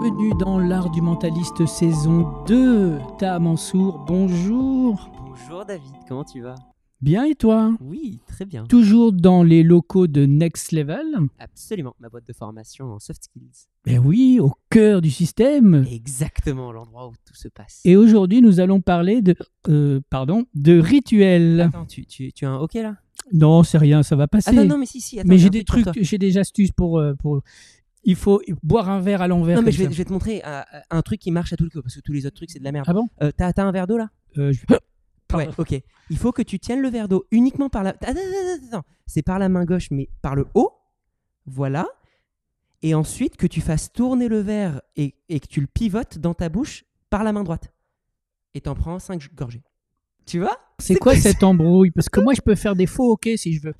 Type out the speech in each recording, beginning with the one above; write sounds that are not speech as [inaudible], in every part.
bienvenue dans l'art du mentaliste saison 2. Ta Mansour, bonjour. Bonjour David, comment tu vas? Bien et toi? Oui, très bien. Toujours dans les locaux de Next Level? Absolument, ma boîte de formation en soft skills. Eh oui, au cœur du système. Exactement, l'endroit où tout se passe. Et aujourd'hui, nous allons parler de, euh, pardon, de rituels. Attends, tu, tu, tu as un OK là? Non, c'est rien, ça va passer. Attends, non, mais si, si. Attends, mais j'ai des trucs, j'ai des astuces pour, euh, pour. Il faut boire un verre à l'envers. Non, mais je vais, ça. je vais te montrer euh, un truc qui marche à tous les coups, parce que tous les autres trucs, c'est de la merde. Ah bon? Euh, T'as un verre d'eau là? Euh, je- [gasps] Ouais, ok. Il faut que tu tiennes le verre d'eau uniquement par la. Attends, attends, attends. C'est par la main gauche, mais par le haut. Voilà. Et ensuite, que tu fasses tourner le verre et, et que tu le pivotes dans ta bouche par la main droite. Et t'en prends 5 gorgées. Tu vois? C'est quoi cette embrouille? Parce que moi, je peux faire des faux ok si je veux.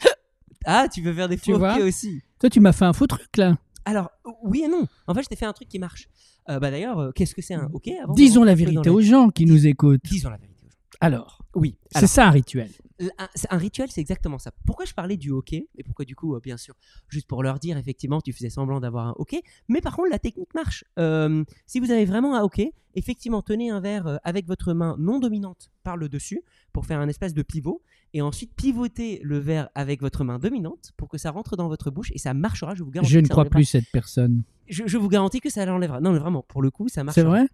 Ah, tu veux faire des Tu faux vois? ok aussi. Toi, tu m'as fait un faux truc là. Alors, oui et non. En fait, je t'ai fait un truc qui marche. Euh, bah D'ailleurs, euh, qu'est-ce que c'est un ok avant Disons la vérité aux gens qui nous écoutent. Disons la vérité aux gens. Alors, Oui. c'est ça un rituel. Un, rituel, c'est exactement ça. Pourquoi je parlais du hockey Et pourquoi du coup, euh, bien sûr, juste pour leur dire, effectivement, tu faisais semblant d'avoir un hockey. Mais par contre, la technique marche. Euh, si vous avez vraiment un hockey, effectivement, tenez un verre euh, avec votre main non dominante par le dessus pour faire un espèce de pivot. Et ensuite, pivotez le verre avec votre main dominante pour que ça rentre dans votre bouche et ça marchera. Je vous garantis. Je ne crois plus cette personne. Je, je vous garantis que ça l'enlèvera. Non, mais vraiment, pour le coup, ça marche. C'est vrai?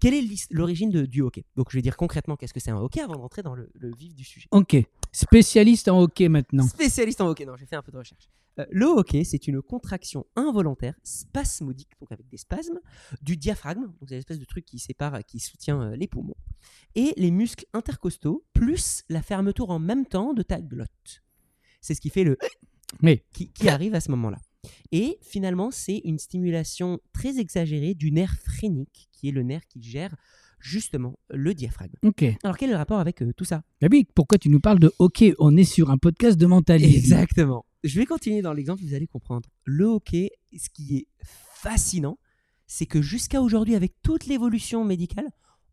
Quelle est l'origine du hockey? Donc, je vais dire concrètement qu'est-ce que c'est un hockey avant d'entrer dans le- le vif du sujet? Ok. Spécialiste en hockey maintenant. Spécialiste en hockey, non, j'ai fait un peu de recherche. Euh, le hockey, c'est une contraction involontaire, spasmodique, donc avec des spasmes, du diaphragme, donc c'est l'espèce de truc qui sépare, qui soutient euh, les poumons, et les muscles intercostaux, plus la fermeture en même temps de ta glotte. C'est ce qui fait le Mais qui, qui arrive à ce moment-là. Et finalement, c'est une stimulation très exagérée du nerf phrénique, qui est le nerf qui gère justement le diaphragme. ok. Alors quel est le rapport avec euh, tout ça? Bah oui, pourquoi tu nous parles de hockey On est sur un podcast de mentalisme. Exactement. Je vais continuer dans l'exemple, vous allez comprendre. Le hockey, ce qui est fascinant, c'est que jusqu'à aujourd'hui, avec toute l'évolution médicale,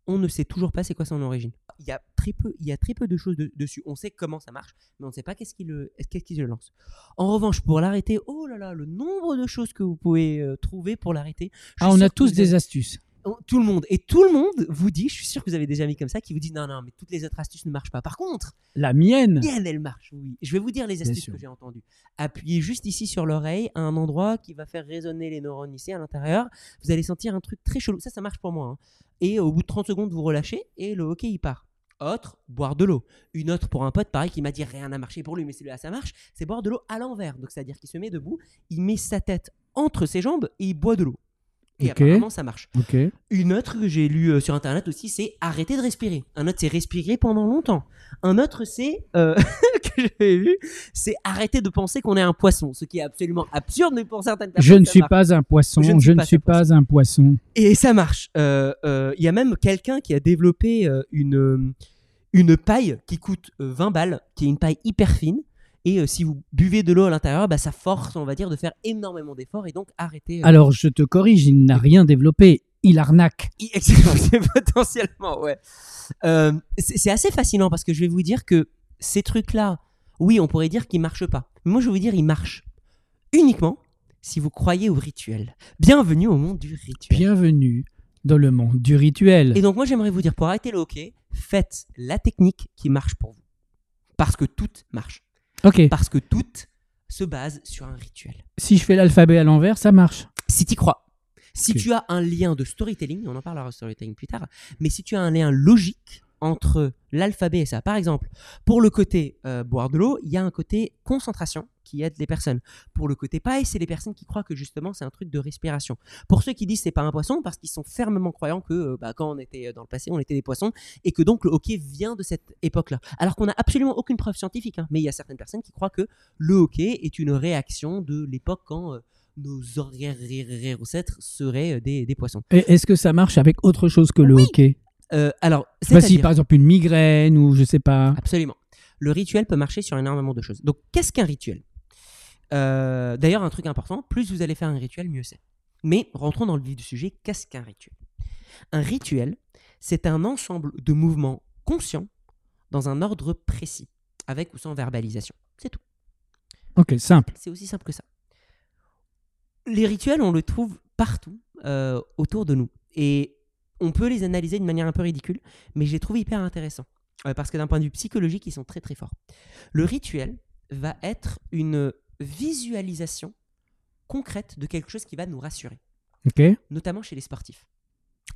on ne sait toujours pas c'est quoi son origine. Il y a très peu, il y a très peu de choses de- dessus. On sait comment ça marche, mais on ne sait pas qu'est-ce qui le, qu'est-ce qui le lance. En revanche, pour l'arrêter, oh là là, le nombre de choses que vous pouvez euh, trouver pour l'arrêter. Ah, on a tous des astuces. Oh, Tout le monde. Et tout le monde vous dit, je suis sûr que vous avez des amis comme ça qui vous disent non, non, mais toutes les autres astuces ne marchent pas. Par contre, La mienne Bien, elle marche, oui. Je vais vous dire les astuces que j'ai entendues. Appuyez juste ici sur l'oreille, à un endroit qui va faire résonner les neurones ici à l'intérieur. Vous allez sentir un truc très chelou. Ça, ça marche pour moi. hein. Et au bout de 30 secondes, vous relâchez et le hockey, il part. Autre, boire de l'eau. Une autre pour un pote, pareil, qui m'a dit rien n'a marché pour lui, mais celui-là, ça marche. C'est boire de l'eau à l'envers. Donc, c'est-à-dire qu'il se met debout, il met sa tête entre ses jambes et il boit de l'eau. Et apparemment, ça marche. Une autre que j'ai lue euh, sur internet aussi, c'est arrêter de respirer. Un autre, c'est respirer pendant longtemps. Un autre, c'est euh, [laughs] que j'avais vu, c'est arrêter de penser qu'on est un poisson, ce qui est absolument absurde, mais pour certaines personnes, Je ne suis marche. pas un poisson. Je ne suis ne pas suis un poisson. Et ça marche. Euh, euh, Il y a même quelqu'un qui a développé une une paille qui coûte euh, 20 balles, qui est une paille hyper fine. Et euh, si vous buvez de l'eau à l'intérieur, bah, ça force, on va dire, de faire énormément d'efforts et donc arrêter. euh, Alors, je te corrige, il n'a rien développé. Il arnaque. [laughs] Potentiellement, ouais. Euh, c'est assez fascinant parce que je vais vous dire que ces trucs-là, oui, on pourrait dire qu'ils marchent pas. Mais moi, je vais vous dire, ils marchent uniquement si vous croyez au rituel. Bienvenue au monde du rituel. Bienvenue dans le monde du rituel. Et donc, moi, j'aimerais vous dire, pour arrêter le hockey, faites la technique qui marche pour vous. Parce que tout marche. Ok. Parce que tout se base sur un rituel. Si je fais l'alphabet à l'envers, ça marche. Si tu crois, si tu as un lien de storytelling, on en parlera de storytelling plus tard, mais si tu as un lien logique entre l'alphabet et ça, par exemple, pour le côté euh, boire de l'eau, il y a un côté concentration qui aide les personnes. Pour le côté paille, c'est les personnes qui croient que justement c'est un truc de respiration. Pour ceux qui disent c'est pas un poisson, parce qu'ils sont fermement croyants que euh, bah, quand on était euh, dans le passé, on était des poissons et que donc le hockey vient de cette époque-là. Alors qu'on n'a absolument aucune preuve scientifique, hein, mais il y a certaines personnes qui croient que le hockey est une réaction de l'époque quand euh, nos ancêtres seraient euh, des, des poissons. Est-ce que ça marche avec autre chose que le hockey Euh, alors, Bah, si par exemple une migraine ou je sais pas. Absolument. Le rituel peut marcher sur énormément de choses. Donc, qu'est-ce qu'un rituel? Euh, D'ailleurs, un truc important, plus vous allez faire un rituel, mieux c'est. Mais rentrons dans le vif du sujet, qu'est-ce qu'un rituel? Un rituel, c'est un ensemble de mouvements conscients dans un ordre précis, avec ou sans verbalisation. C'est tout. Ok, simple. C'est aussi simple que ça. Les rituels, on le trouve partout. euh, autour de nous. Et on peut les analyser d'une manière un peu ridicule, mais je les trouve hyper intéressants. Euh, parce que d'un point de vue psychologique, ils sont très très forts. Le rituel va être une visualisation concrète de quelque chose qui va nous rassurer, Ok. notamment chez les sportifs.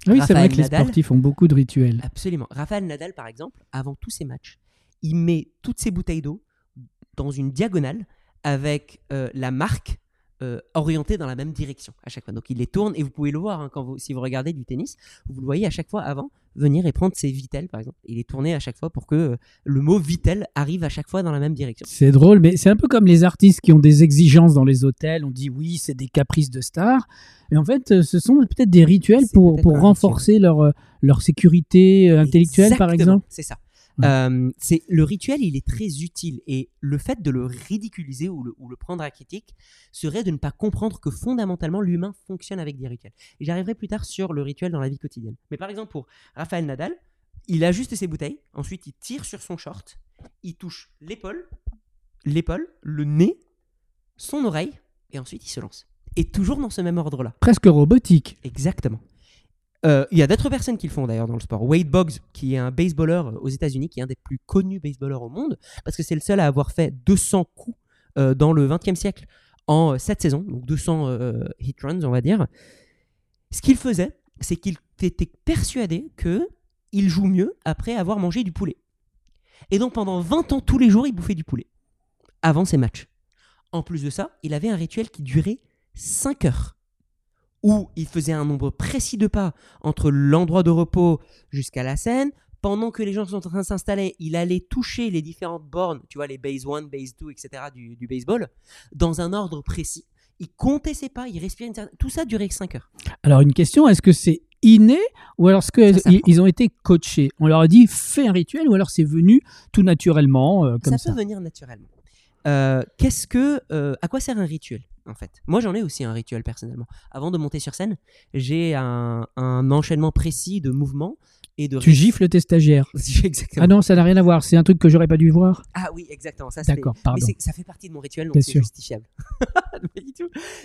Ah oui, c'est vrai que les sportifs ont beaucoup de rituels. Absolument. Raphaël Nadal, par exemple, avant tous ses matchs, il met toutes ses bouteilles d'eau dans une diagonale avec euh, la marque euh, orientée dans la même direction à chaque fois. Donc il les tourne et vous pouvez le voir hein, quand vous, si vous regardez du tennis, vous le voyez à chaque fois avant venir et prendre ses vitelles par exemple. Il est tourné à chaque fois pour que euh, le mot vitel arrive à chaque fois dans la même direction. C'est drôle, mais c'est un peu comme les artistes qui ont des exigences dans les hôtels. On dit oui, c'est des caprices de stars. Et en fait, euh, ce sont peut-être des rituels pour, pour renforcer leur, euh, leur sécurité intellectuelle, par exemple. C'est ça. Ouais. Euh, c'est le rituel, il est très utile et le fait de le ridiculiser ou le, ou le prendre à critique serait de ne pas comprendre que fondamentalement l'humain fonctionne avec des rituels. Et j'arriverai plus tard sur le rituel dans la vie quotidienne. Mais par exemple pour Raphaël Nadal, il ajuste ses bouteilles, ensuite il tire sur son short, il touche l'épaule, l'épaule, le nez, son oreille et ensuite il se lance. Et toujours dans ce même ordre-là. Presque robotique. Exactement. Euh, Il y a d'autres personnes qui le font d'ailleurs dans le sport. Wade Boggs, qui est un baseballeur aux États-Unis, qui est un des plus connus baseballeurs au monde, parce que c'est le seul à avoir fait 200 coups euh, dans le 20e siècle en 7 saisons, donc 200 euh, hit runs, on va dire. Ce qu'il faisait, c'est qu'il était persuadé que il joue mieux après avoir mangé du poulet. Et donc pendant 20 ans, tous les jours, il bouffait du poulet avant ses matchs. En plus de ça, il avait un rituel qui durait 5 heures où il faisait un nombre précis de pas entre l'endroit de repos jusqu'à la scène. Pendant que les gens sont en train de s'installer, il allait toucher les différentes bornes, tu vois, les base 1, base 2, etc. du, du baseball, dans un ordre précis. Il comptait ses pas, il respirait une certaine... Tout ça durait 5 heures. Alors, une question est-ce que c'est inné ou alors est-ce qu'ils s'apprend. ils ont été coachés? On leur a dit fais un rituel ou alors c'est venu tout naturellement euh, comme ça, ça, peut venir naturellement. Euh, Qu'est-ce que, euh, à quoi sert un rituel? En fait Moi, j'en ai aussi un rituel personnellement. Avant de monter sur scène, j'ai un, un enchaînement précis de mouvements et de. Tu gifles tes stagiaires. [laughs] Exactement. Ah non, ça n'a rien à voir. C'est un truc que j'aurais pas dû voir. Ah oui, exactement. Ça, D'accord, pardon. ça fait partie de mon rituel, donc c'est justifiable. [laughs]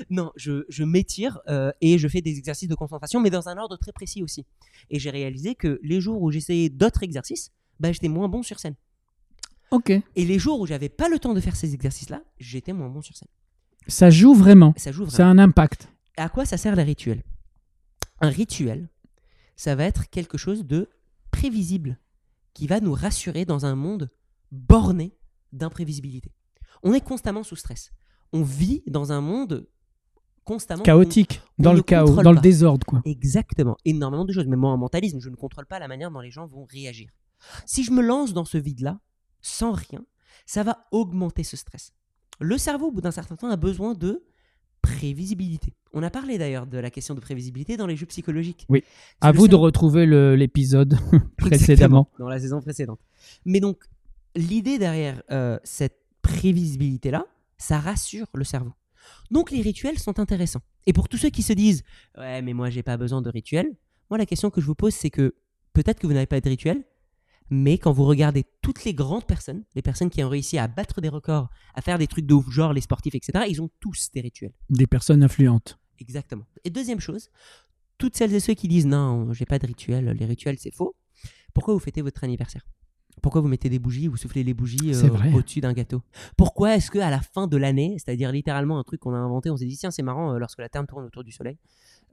Non, je, je m'étire euh, et je fais des exercices de concentration, mais dans un ordre très précis aussi. Et j'ai réalisé que les jours où j'essayais d'autres exercices, bah, j'étais moins bon sur scène. Ok. Et les jours où j'avais pas le temps de faire ces exercices-là, j'étais moins bon sur scène. Ça joue vraiment. Ça joue Ça a vraiment. un impact. À quoi ça sert les rituels? Un rituel, ça va être quelque chose de prévisible qui va nous rassurer dans un monde borné d'imprévisibilité. On est constamment sous stress. On vit dans un monde constamment Chaotique, on dans le chaos, dans le désordre, quoi. Exactement. Énormément de choses. Mais moi, en mentalisme, je ne contrôle pas la manière dont les gens vont réagir. Si je me lance dans ce vide-là, sans rien, ça va augmenter ce stress. Le cerveau, au bout d'un certain temps, a besoin de prévisibilité. On a parlé d'ailleurs de la question de prévisibilité dans les jeux psychologiques. Oui. À vous de retrouver l'épisode [laughs] précédemment. dans la saison précédente. Mais donc, l'idée derrière euh, cette prévisibilité-là, ça rassure le cerveau. Donc, les rituels sont intéressants. Et pour tous ceux qui se disent Ouais, mais moi, j'ai pas besoin de rituels, moi, la question que je vous pose, c'est que peut-être que vous n'avez pas de rituel, mais quand vous regardez toutes les grandes personnes, les personnes qui ont réussi à battre des records, à faire des trucs de ouf, genre les sportifs, etc., ils ont tous des rituels. Des personnes influentes. Exactement. Et deuxième chose, toutes celles et ceux qui disent non, j'ai pas de rituel, les rituels c'est faux. Pourquoi vous fêtez votre anniversaire? Pourquoi vous mettez des bougies, vous soufflez les bougies euh, au-dessus d'un gâteau? Pourquoi est-ce que à la fin de l'année, c'est-à-dire littéralement un truc qu'on a inventé, on s'est dit tiens c'est marrant euh, lorsque la Terre tourne autour du Soleil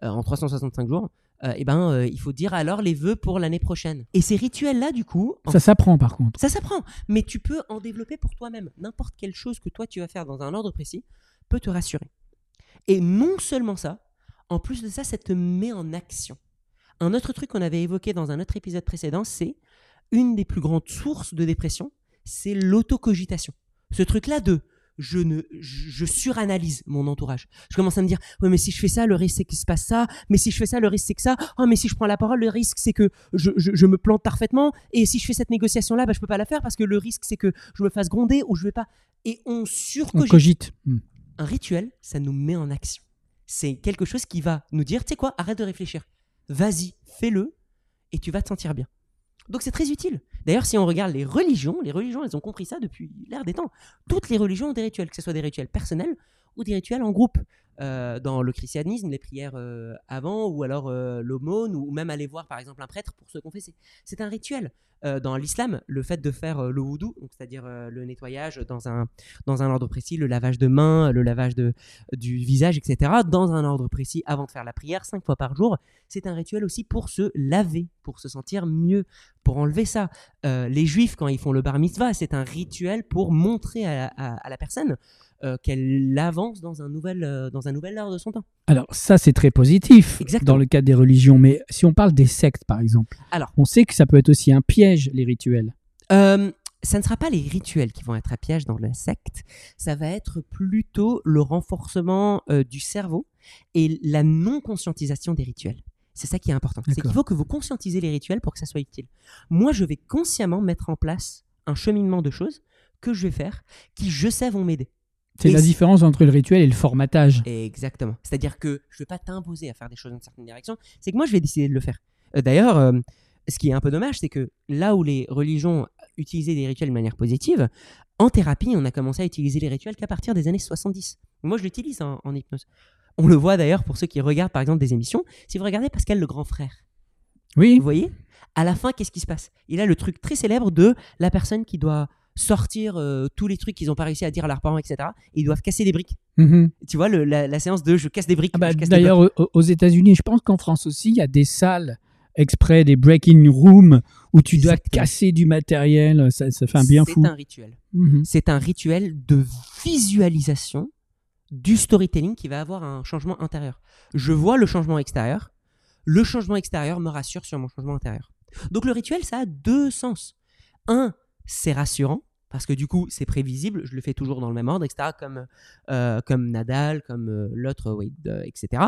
en 365 jours, euh, eh ben euh, il faut dire alors les vœux pour l'année prochaine. Et ces rituels là du coup, en Ça s'apprend par contre. ça s'apprend, mais tu peux en développer pour toi-même. N'importe quelle chose que toi tu vas faire dans un ordre précis peut te rassurer. Et non seulement ça, en plus de ça, ça te met en action. Un autre truc qu'on avait évoqué dans un autre épisode précédent, c'est une des plus grandes sources de dépression, c'est l'autocogitation. Ce truc-là de je ne je, je suranalyse mon entourage. Je commence à me dire ouais mais si je fais ça le risque c'est qu'il se passe ça, mais si je fais ça le risque c'est que ça. Oh mais si je prends la parole le risque c'est que je, je, je me plante parfaitement et si je fais cette négociation là bah je peux pas la faire parce que le risque c'est que je me fasse gronder ou je vais pas et on surcogite. cogite. Hmm. Un rituel, ça nous met en action. C'est quelque chose qui va nous dire, tu sais quoi, arrête de réfléchir. Vas-y, fais-le et tu vas te sentir bien. Donc c'est très utile. D'ailleurs, si on regarde les religions, les religions, elles ont compris ça depuis l'ère des temps. Toutes les religions ont des rituels, que ce soit des rituels personnels ou des rituels en groupe. euh, dans le christianisme, les prières euh, avant, ou alors euh, l'aumône, ou même aller voir par exemple un prêtre pour se confesser. C'est un rituel. Euh, dans l'islam, le fait de faire le wudu, c'est-à-dire le nettoyage dans un, dans un ordre précis, le lavage de mains, le lavage de, du visage, etc., dans un ordre précis avant de faire la prière, cinq fois par jour, c'est un rituel aussi pour se laver, pour se sentir mieux, pour enlever ça. Les juifs, quand ils font le bar mitzvah, c'est un rituel pour montrer à la personne euh, qu'elle avance dans un, nouvel, euh, dans un nouvel art de son temps. Alors ça, c'est très positif Exactement. dans le cadre des religions. Mais si on parle des sectes, par exemple, Alors. on sait que ça peut être aussi un piège, les rituels. Euh, ça ne sera pas les rituels qui vont être à piège dans la secte, ça va être plutôt le renforcement euh, du cerveau et la non-conscientisation des rituels. C'est ça qui est important. C'est qu'il faut que vous conscientisez les rituels pour que ça soit utile. Moi, je vais consciemment mettre en place un cheminement de choses que je vais faire qui, je sais, vont m'aider. C'est la différence entre le rituel et le formatage. Exactement. C'est-à-dire que je ne vais pas t'imposer à faire des choses dans une certaine direction, c'est que moi je vais décider de le faire. Euh, D'ailleurs, euh, ce qui est un peu dommage, c'est que là où les religions utilisaient des rituels de manière positive, en thérapie, on a commencé à utiliser les rituels qu'à partir des années 70. Moi, je l'utilise en, en hypnose. On le voit d'ailleurs pour ceux qui regardent par exemple des émissions. Si vous regardez Pascal le grand frère, Oui, vous voyez? À la fin, qu'est-ce qui se passe? Il a le truc très célèbre de la personne qui doit sortir euh, tous les trucs qu'ils n'ont pas réussi à dire à leurs parents, etc. Et ils doivent casser des briques. Mhm. Tu vois, le- la, la séance de je casse des briques. Ah bah, casse. D'ailleurs, au- aux États-Unis, je pense qu'en France aussi, il y a des salles exprès, des breaking rooms où tu dois casser du matériel. Ça, ça fait un bien fou. C'est un rituel. Mhm. C'est un rituel de visualisation du storytelling qui va avoir un changement intérieur. Je vois le changement extérieur. Le changement extérieur me rassure sur mon changement intérieur. Donc le rituel, ça a deux sens. Un, c'est rassurant parce que du coup, c'est prévisible. Je le fais toujours dans le même ordre, etc. Comme, euh, comme Nadal, comme euh, l'autre, Wade, euh, etc.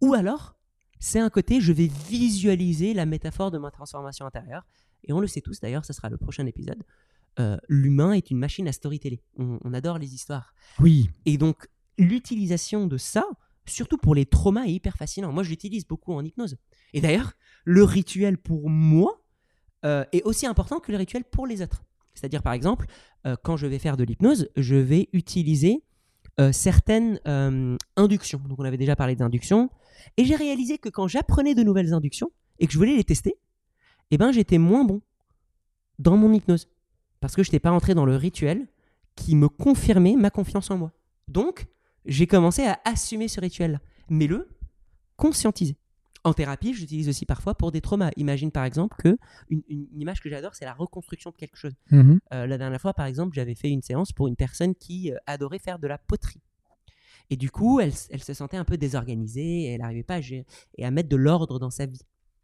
Ou alors, c'est un côté, je vais visualiser la métaphore de ma transformation intérieure. Et on le sait tous, d'ailleurs, ce sera le prochain épisode. L'humain est une machine à storyteller. On, on adore les histoires. Oui. Et donc, l'utilisation de ça, surtout pour les traumas, est hyper fascinant. Moi, je l'utilise beaucoup en hypnose. Et d'ailleurs, le rituel pour moi est aussi important que le rituel pour les autres. C'est-à-dire, par exemple, euh, quand je vais faire de l'hypnose, je vais utiliser euh, certaines euh, inductions. Donc, on avait déjà parlé d'inductions. Et j'ai réalisé que quand j'apprenais de nouvelles inductions et que je voulais les tester, eh ben, j'étais moins bon dans mon hypnose. Parce que je n'étais pas entré dans le rituel qui me confirmait ma confiance en moi. Donc, j'ai commencé à assumer ce rituel-là, mais le conscientiser. En thérapie, j'utilise aussi parfois pour des traumas. Imagine par exemple que une, image que j'adore, c'est la reconstruction de quelque chose. Mhm. Euh, la dernière fois, par exemple, j'avais fait une séance pour une personne qui euh, adorait faire de la poterie. Et du coup, elle, se sentait un peu désorganisée, et elle n'arrivait pas à, gérer- et à mettre de l'ordre dans sa vie.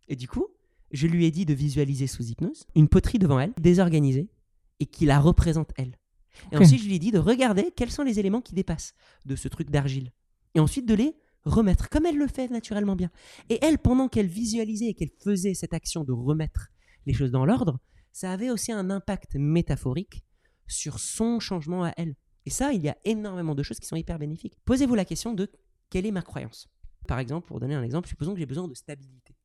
Et du coup, je lui ai dit de visualiser sous hypnose une poterie devant elle, désorganisée, et qui la représente elle. Et ensuite, je lui ai dit de regarder quels sont les éléments qui dépassent de ce truc d'argile. Et ensuite de les remettre, comme elle le fait naturellement bien. Et elle, pendant qu'elle visualisait et qu'elle faisait cette action de remettre les choses dans l'ordre, ça avait aussi un impact métaphorique sur son changement à elle. Et ça, il y a énormément de choses qui sont hyper bénéfiques. Posez-vous la question de quelle est ma croyance? Par exemple, pour donner un exemple, supposons que j'ai besoin de stabilité.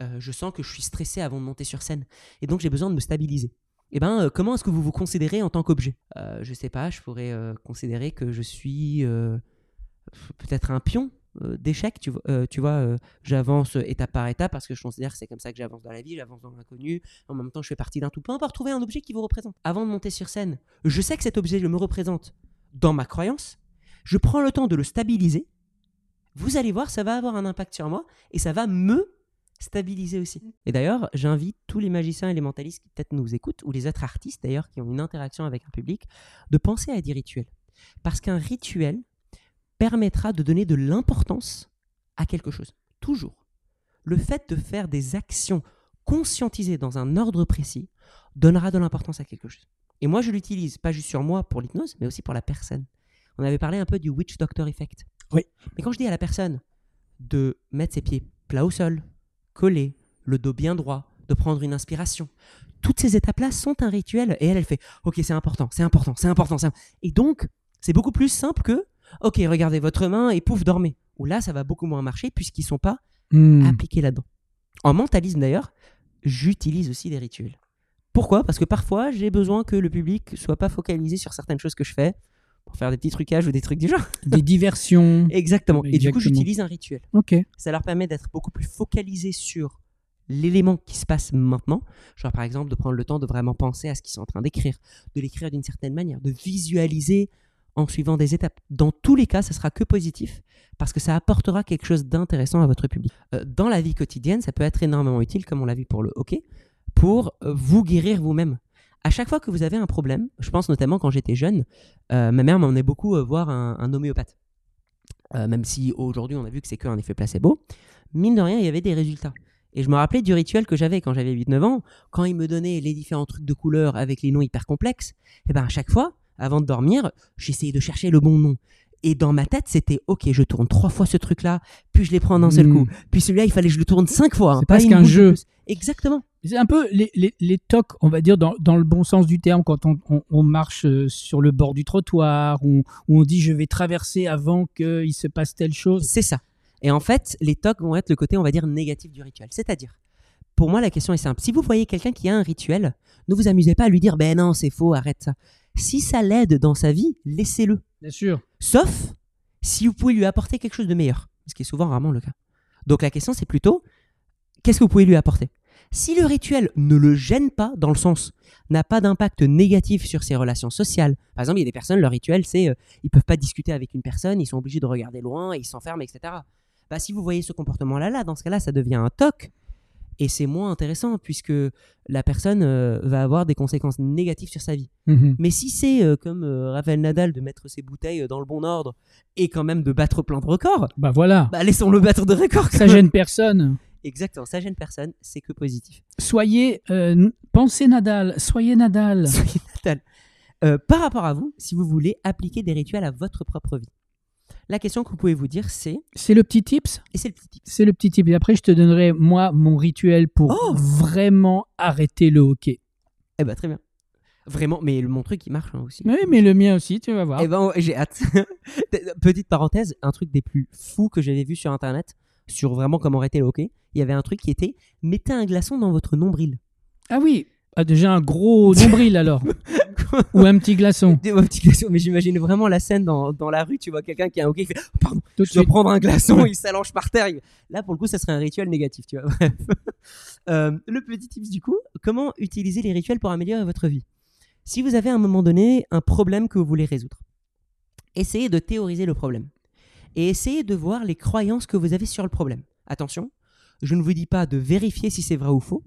Euh, je sens que je suis stressé avant de monter sur scène. Et donc, j'ai besoin de me stabiliser. Eh ben, euh, comment est-ce que vous vous considérez en tant qu'objet? Euh, Je sais pas, je pourrais euh, considérer que je suis peut-être un pion euh, d'échec. Tu, vois- euh, euh, j'avance étape par étape parce que je considère que c'est comme ça que j'avance dans la vie, j'avance dans l'inconnu. En même temps, je fais partie d'un tout. Peu importe, trouver un objet qui vous représente. Avant de monter sur scène, je sais que cet objet me représente dans ma croyance. Je prends le temps de le stabiliser. Vous allez voir, ça va avoir un impact sur moi et ça va me stabiliser aussi. Et d'ailleurs, j'invite tous les magiciens et les mentalistes qui peut-être nous écoutent, ou les autres artistes d'ailleurs qui ont une interaction avec un public, de penser à des rituels. Parce qu'un rituel permettra de donner de l'importance à quelque chose. Toujours. Le fait de faire des actions conscientisées dans un ordre précis donnera de l'importance à quelque chose. Et moi, je l'utilise pas juste sur moi pour l'hypnose, mais aussi pour la personne. On avait parlé un peu du witch doctor effect. Oui. Mais quand je dis à la personne de mettre ses pieds plats au sol, coller, le dos bien droit, de prendre une inspiration, toutes ces étapes-là sont un rituel. Et elle, elle fait Ok, c'est important, c'est important, c'est important. c'est im- Et donc, c'est beaucoup plus simple que Ok, regardez votre main et pouf, dormez. Ou là, ça va beaucoup moins marcher puisqu'ils sont pas Hmm. appliqués là-dedans. En mentalisme d'ailleurs, j'utilise aussi des rituels. Pourquoi? Parce que parfois, j'ai besoin que le public soit pas focalisé sur certaines choses que je fais pour faire des petits trucages ou des trucs du genre. [laughs] Des diversions. Exactement. Et du coup, j'utilise un rituel. Ok. Ça leur permet d'être beaucoup plus focalisés sur l'élément qui se passe maintenant. Genre, par exemple, de prendre le temps de vraiment penser à ce qu'ils sont en train d'écrire, de l'écrire d'une certaine manière, de visualiser en suivant des étapes. Dans tous les cas, ça sera que positif parce que ça apportera quelque chose d'intéressant à votre public. Euh, dans la vie quotidienne, ça peut être énormément utile, comme on l'a vu pour le hockey, pour euh, vous guérir vous-même. À chaque fois que vous avez un problème, je pense notamment quand j'étais jeune, euh, ma mère m'emmenait beaucoup voir un, homéopathe. Même si aujourd'hui on a vu que c'est qu'un effet placebo, mine de rien, il y avait des résultats. Et je me rappelais du rituel que j'avais quand j'avais 8-9 ans, quand il me donnait les différents trucs de couleurs avec les noms hyper complexes, et ben à chaque fois, avant de dormir, j'essayais de chercher le bon nom. Et dans ma tête, c'était ok, je tourne trois fois ce truc-là, puis je les prends d'un seul Mm. coup. Puis celui-là, il fallait que je le tourne cinq fois. hein, C'est presque un jeu. Exactement. C'est un peu les, les, les tocs, on va dire, dans, dans le bon sens du terme, quand on, on- on marche euh, sur le bord du trottoir, ou où on dit je vais traverser avant qu'il se passe telle chose. C'est ça. Et en fait, les tocs vont être le côté, on va dire, négatif du rituel. C'est-à-dire, pour moi, la question est simple. Si vous voyez quelqu'un qui a un rituel, ne vous amusez pas à lui dire, ben non, c'est faux, arrête ça. Si ça l'aide dans sa vie, laissez-le. Bien sûr. Sauf si vous pouvez lui apporter quelque chose de meilleur, ce qui est souvent rarement le cas. Donc la question, c'est plutôt, qu'est-ce que vous pouvez lui apporter? Si le rituel ne le gêne pas, dans le sens, n'a pas d'impact négatif sur ses relations sociales, par exemple, il y a des personnes, leur rituel, c'est, euh, ils peuvent pas discuter avec une personne, ils sont obligés de regarder loin, ils s'enferment, etc. Bah, si vous voyez ce comportement-là, là, dans ce cas-là, ça devient un toc, et c'est moins intéressant, puisque la personne euh, va avoir des conséquences négatives sur sa vie. Mhm. Mais si c'est euh, comme euh, Rafael Nadal de mettre ses bouteilles euh, dans le bon ordre et quand même de battre plein de records, Bah voilà. bah laissons-le battre de records. Ça gêne personne. Exactement, ça gêne personne, c'est que positif. Soyez, pensez Nadal, soyez Nadal. [laughs] Soyez Nadal. Par rapport à vous, si vous voulez appliquer des rituels à votre propre vie, la question que vous pouvez vous dire, c'est, C'est le petit tips et c'est le petit tip, C'est le petit tip. Et après, je te donnerai, moi, mon rituel pour Oh vraiment arrêter le hockey. eh ben très bien. Vraiment, mais mon truc il marche hein, aussi. Oui, mais le mien aussi, tu vas voir. Eh ben, j'ai hâte. [laughs] Petite parenthèse, un truc des plus fous que j'avais vu sur internet, sur vraiment comment arrêter le hockey, il y avait un truc qui était mettez un glaçon dans votre nombril. Ah oui, ah, déjà un gros [laughs] nombril alors. [laughs] [laughs] Ou un petit glaçon. Des- [laughs] un petit glaçon, mais j'imagine vraiment la scène dans, dans la rue, tu vois quelqu'un qui a un hockey qui fait Oh, pardon, Tout je dois prendre un glaçon, il s'allonge par terre. Là pour le coup, ça serait un rituel négatif, tu vois. [laughs] Bref. Euh, le petit tips du coup, comment utiliser les rituels pour améliorer votre vie? Si vous avez à un moment donné un problème que vous voulez résoudre, essayez de théoriser le problème et essayez de voir les croyances que vous avez sur le problème. Attention, je ne vous dis pas de vérifier si c'est vrai ou faux.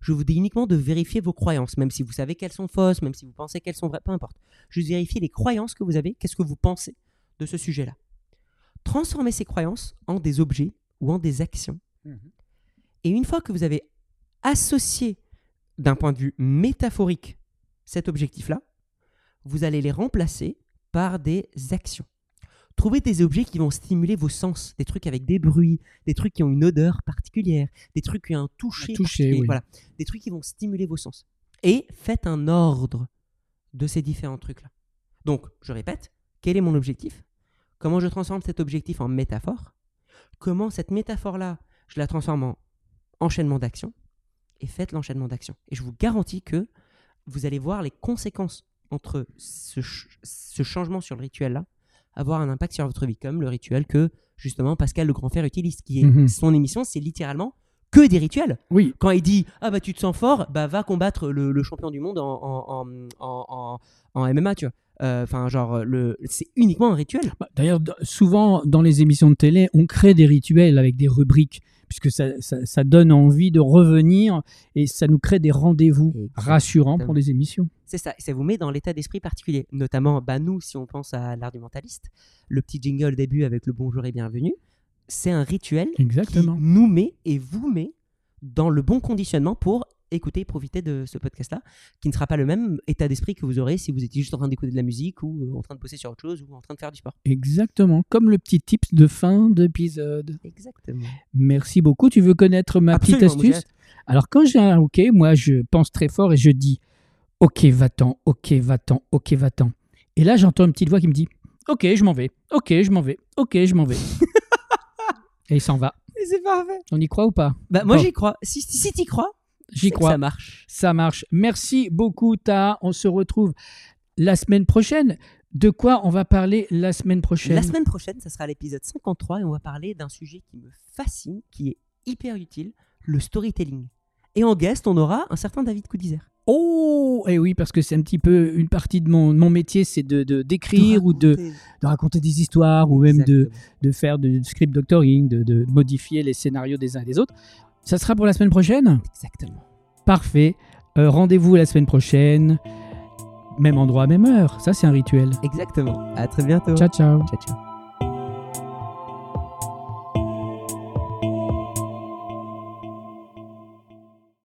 Je vous dis uniquement de vérifier vos croyances, même si vous savez qu'elles sont fausses, même si vous pensez qu'elles sont vraies, peu importe. Juste vérifier les croyances que vous avez, qu'est-ce que vous pensez de ce sujet-là. Transformez ces croyances en des objets ou en des actions. Et une fois que vous avez associé d'un point de vue métaphorique cet objectif-là, vous allez les remplacer par des actions. Trouvez des objets qui vont stimuler vos sens, des trucs avec des bruits, des trucs qui ont une odeur particulière, des trucs qui ont un toucher, Un toucher, oui. voilà, des trucs qui vont stimuler vos sens. Et faites un ordre de ces différents trucs-là. Donc, je répète, quel est mon objectif? Comment je transforme cet objectif en métaphore? Comment cette métaphore-là, je la transforme en enchaînement d'actions Et faites l'enchaînement d'actions. Et je vous garantis que vous allez voir les conséquences entre ce, ch- ce changement sur le rituel-là avoir un impact sur votre vie, comme le rituel que justement Pascal le Grand Fer utilise, qui est Mhm. son émission, c'est littéralement que des rituels. Oui, Quand il dit ah bah tu te sens fort, bah va combattre le, le champion du monde en, en, MMA, tu vois. Euh, Enfin genre le c'est uniquement un rituel. Bah, D'ailleurs, souvent dans les émissions de télé, on crée des rituels avec des rubriques, puisque ça, ça- ça donne envie de revenir et ça nous crée des rendez-vous rassurants pour les émissions. C'est ça, ça vous met dans l'état d'esprit particulier. Notamment, bah, nous, si on pense à l'argumentaliste, le petit jingle début avec le bonjour et bienvenue, c'est un rituel Exactement. qui nous met et vous met dans le bon conditionnement pour écouter et profiter de ce podcast-là, qui ne sera pas le même état d'esprit que vous aurez si vous étiez juste en train d'écouter de la musique ou euh, en train de bosser sur autre chose ou en train de faire du sport. Exactement. Comme le petit tips de fin d'épisode. Exactement. Merci beaucoup. Tu veux connaître ma Absolument, petite astuce? Alors, quand j'ai un OK, moi, je pense très fort et je dis OK, va-t'en, OK, va-t'en, OK, va-t'en. Et là, j'entends une petite voix qui me dit OK, je m'en vais, OK, je m'en vais, OK, je m'en vais. [laughs] et il s'en va. C'est parfait. On y croit ou pas? Bah, moi, j'y crois. Si, si, si t'y crois, J'y crois. Ça marche. Ça marche. Merci beaucoup, Ta. On se retrouve la semaine prochaine. De quoi on va parler la semaine prochaine? La semaine prochaine, ça sera l'épisode 53 et on va parler d'un sujet qui me fascine, qui est hyper utile, le storytelling. Et en guest, on aura un certain David Coudizer. Oh Et oui, parce que c'est un petit peu une partie de mon, mon métier, c'est de de- d'écrire ou de, de raconter des histoires ou même de, de faire du script doctoring, de, de modifier les scénarios des uns et des autres. Ça sera pour la semaine prochaine? Exactement. Parfait. Euh, Rendez-vous la semaine prochaine. Même endroit, même heure. Ça, c'est un rituel. Exactement. À très bientôt. Ciao, ciao. ciao. ciao.